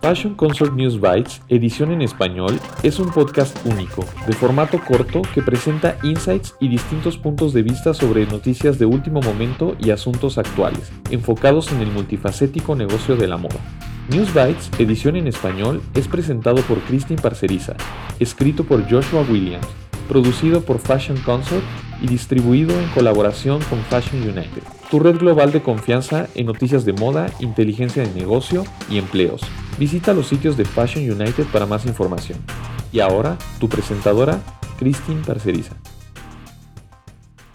Fashion Consort News Bites, edición en español, es un podcast único, de formato corto que presenta insights y distintos puntos de vista sobre noticias de último momento y asuntos actuales, enfocados en el multifacético negocio de la moda. News Bites, edición en español, es presentado por Christine Parceriza, escrito por Joshua Williams, producido por Fashion Consort y distribuido en colaboración con Fashion United, tu red global de confianza en noticias de moda, inteligencia de negocio y empleos. Visita los sitios de Fashion United para más información. Y ahora, tu presentadora, Christine Parceriza.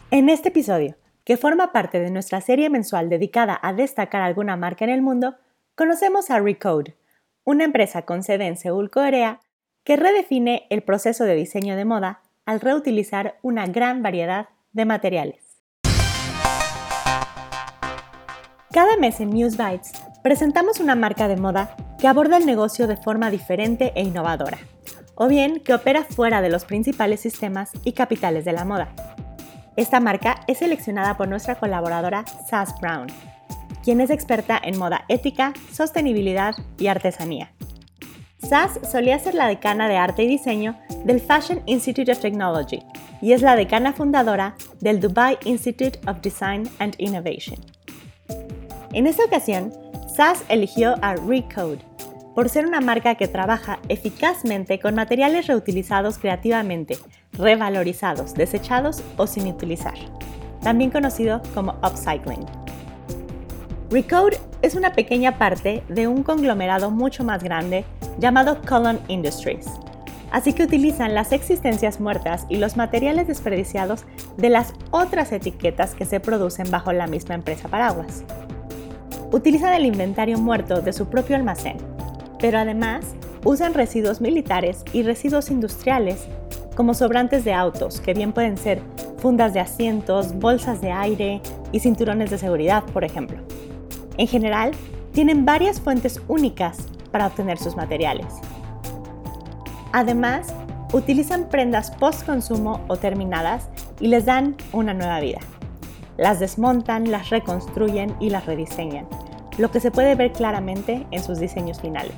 En este episodio, que forma parte de nuestra serie mensual dedicada a destacar alguna marca en el mundo, conocemos a Recode, una empresa con sede en Seúl, Corea, que redefine el proceso de diseño de moda al reutilizar una gran variedad de materiales. Cada mes en News Bites presentamos una marca de moda que aborda el negocio de forma diferente e innovadora, o bien que opera fuera de los principales sistemas y capitales de la moda. Esta marca es seleccionada por nuestra colaboradora Sass Brown, quien es experta en moda ética, sostenibilidad y artesanía. Sass solía ser la decana de arte y diseño del Fashion Institute of Technology y es la decana fundadora del Dubai Institute of Design and Innovation. En esta ocasión, Sass eligió a Recode por ser una marca que trabaja eficazmente con materiales reutilizados creativamente, revalorizados, desechados o sin utilizar, también conocido como upcycling. Recode es una pequeña parte de un conglomerado mucho más grande llamado Colon Industries, así que utilizan las existencias muertas y los materiales desperdiciados de las otras etiquetas que se producen bajo la misma empresa paraguas. Utilizan el inventario muerto de su propio almacén, pero además usan residuos militares y residuos industriales como sobrantes de autos, que bien pueden ser fundas de asientos, bolsas de aire y cinturones de seguridad, por ejemplo. En general, tienen varias fuentes únicas para obtener sus materiales. Además, utilizan prendas post-consumo o terminadas y les dan una nueva vida. Las desmontan, las reconstruyen y las rediseñan, lo que se puede ver claramente en sus diseños finales.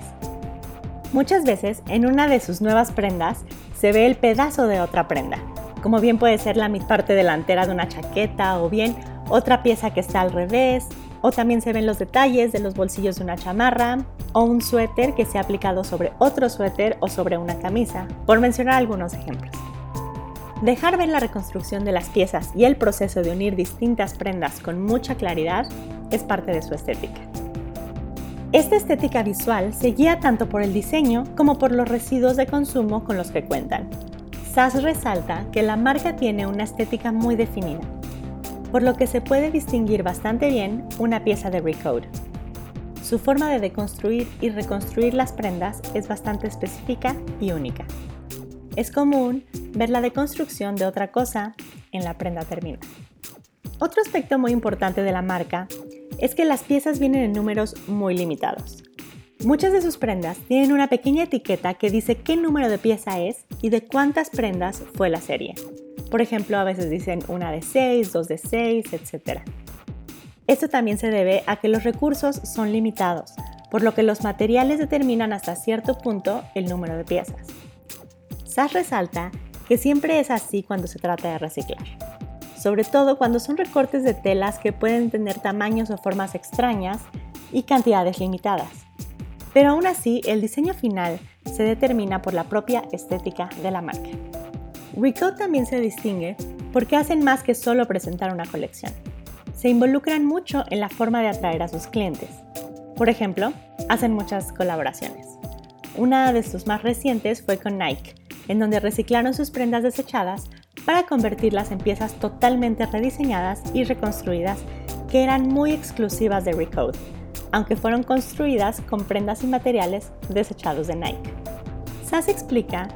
Muchas veces en una de sus nuevas prendas se ve el pedazo de otra prenda, como bien puede ser la parte delantera de una chaqueta o bien otra pieza que está al revés, o también se ven los detalles de los bolsillos de una chamarra o un suéter que se ha aplicado sobre otro suéter o sobre una camisa, por mencionar algunos ejemplos. Dejar ver la reconstrucción de las piezas y el proceso de unir distintas prendas con mucha claridad es parte de su estética. Esta estética visual se guía tanto por el diseño como por los residuos de consumo con los que cuentan. SAS resalta que la marca tiene una estética muy definida, por lo que se puede distinguir bastante bien una pieza de Recode. Su forma de deconstruir y reconstruir las prendas es bastante específica y única. Es común ver la deconstrucción de otra cosa en la prenda terminada. Otro aspecto muy importante de la marca es que las piezas vienen en números muy limitados. Muchas de sus prendas tienen una pequeña etiqueta que dice qué número de pieza es y de cuántas prendas fue la serie. Por ejemplo, a veces dicen una de 6, dos de 6, etc. Esto también se debe a que los recursos son limitados, por lo que los materiales determinan hasta cierto punto el número de piezas. SAS resalta que siempre es así cuando se trata de reciclar, sobre todo cuando son recortes de telas que pueden tener tamaños o formas extrañas y cantidades limitadas. Pero aún así, el diseño final se determina por la propia estética de la marca. Recode también se distingue porque hacen más que solo presentar una colección. Se involucran mucho en la forma de atraer a sus clientes. Por ejemplo, hacen muchas colaboraciones. Una de sus más recientes fue con Nike, en donde reciclaron sus prendas desechadas para convertirlas en piezas totalmente rediseñadas y reconstruidas que eran muy exclusivas de Recode, aunque fueron construidas con prendas y materiales desechados de Nike. Sass explica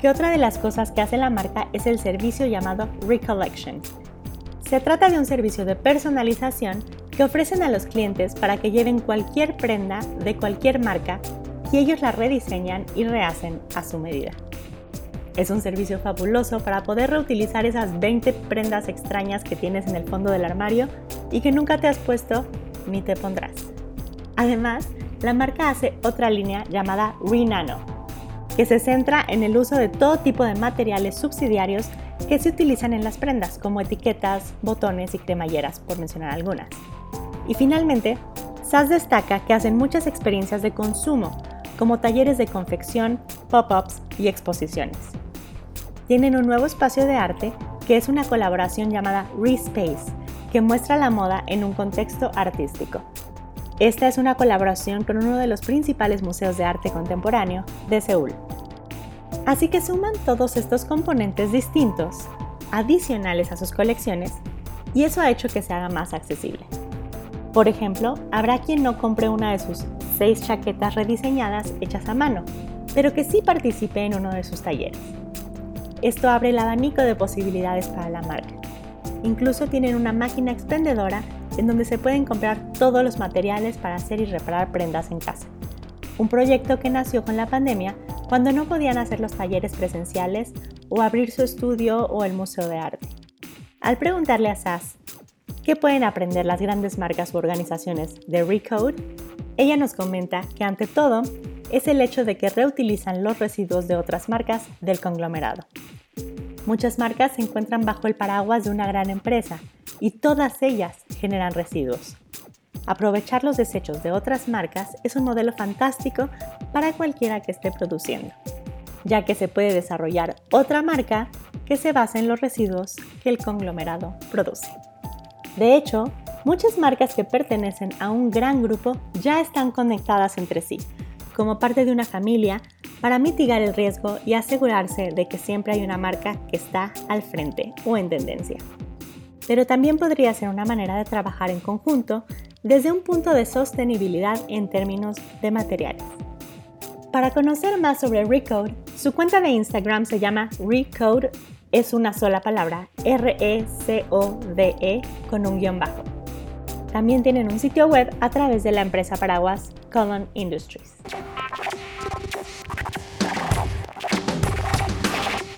que otra de las cosas que hace la marca es el servicio llamado Recollection. Se trata de un servicio de personalización que ofrecen a los clientes para que lleven cualquier prenda de cualquier marca y ellos la rediseñan y rehacen a su medida. Es un servicio fabuloso para poder reutilizar esas 20 prendas extrañas que tienes en el fondo del armario y que nunca te has puesto ni te pondrás. Además, la marca hace otra línea llamada Renano, que se centra en el uso de todo tipo de materiales subsidiarios que se utilizan en las prendas, como etiquetas, botones y cremalleras, por mencionar algunas. Y finalmente, SAS destaca que hacen muchas experiencias de consumo, como talleres de confección, pop-ups y exposiciones tienen un nuevo espacio de arte que es una colaboración llamada Respace, que muestra la moda en un contexto artístico. Esta es una colaboración con uno de los principales museos de arte contemporáneo de Seúl. Así que suman todos estos componentes distintos, adicionales a sus colecciones, y eso ha hecho que se haga más accesible. Por ejemplo, habrá quien no compre una de sus seis chaquetas rediseñadas hechas a mano, pero que sí participe en uno de sus talleres. Esto abre el abanico de posibilidades para la marca. Incluso tienen una máquina expendedora en donde se pueden comprar todos los materiales para hacer y reparar prendas en casa. Un proyecto que nació con la pandemia cuando no podían hacer los talleres presenciales o abrir su estudio o el museo de arte. Al preguntarle a SAS qué pueden aprender las grandes marcas u organizaciones de Recode, ella nos comenta que ante todo es el hecho de que reutilizan los residuos de otras marcas del conglomerado. Muchas marcas se encuentran bajo el paraguas de una gran empresa y todas ellas generan residuos. Aprovechar los desechos de otras marcas es un modelo fantástico para cualquiera que esté produciendo, ya que se puede desarrollar otra marca que se base en los residuos que el conglomerado produce. De hecho, muchas marcas que pertenecen a un gran grupo ya están conectadas entre sí, como parte de una familia para mitigar el riesgo y asegurarse de que siempre hay una marca que está al frente o en tendencia. Pero también podría ser una manera de trabajar en conjunto desde un punto de sostenibilidad en términos de materiales. Para conocer más sobre Recode, su cuenta de Instagram se llama Recode, es una sola palabra, R-E-C-O-D-E -E, con un guion bajo. También tienen un sitio web a través de la empresa paraguas Colon Industries.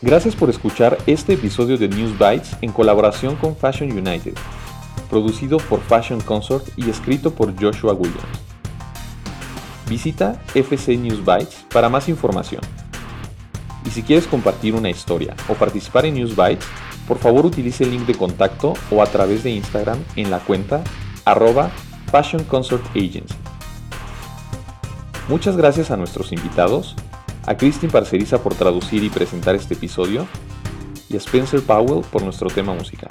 Gracias por escuchar este episodio de News Bites en colaboración con Fashion United, producido por Fashion Consort y escrito por Joshua Williams. Visita FC News Bites para más información. Y si quieres compartir una historia o participar en News Bites, por favor utilice el link de contacto o a través de Instagram en la cuenta arroba Fashion Consort Agency. Muchas gracias a nuestros invitados a Christine Parceriza por traducir y presentar este episodio y a Spencer Powell por nuestro tema musical.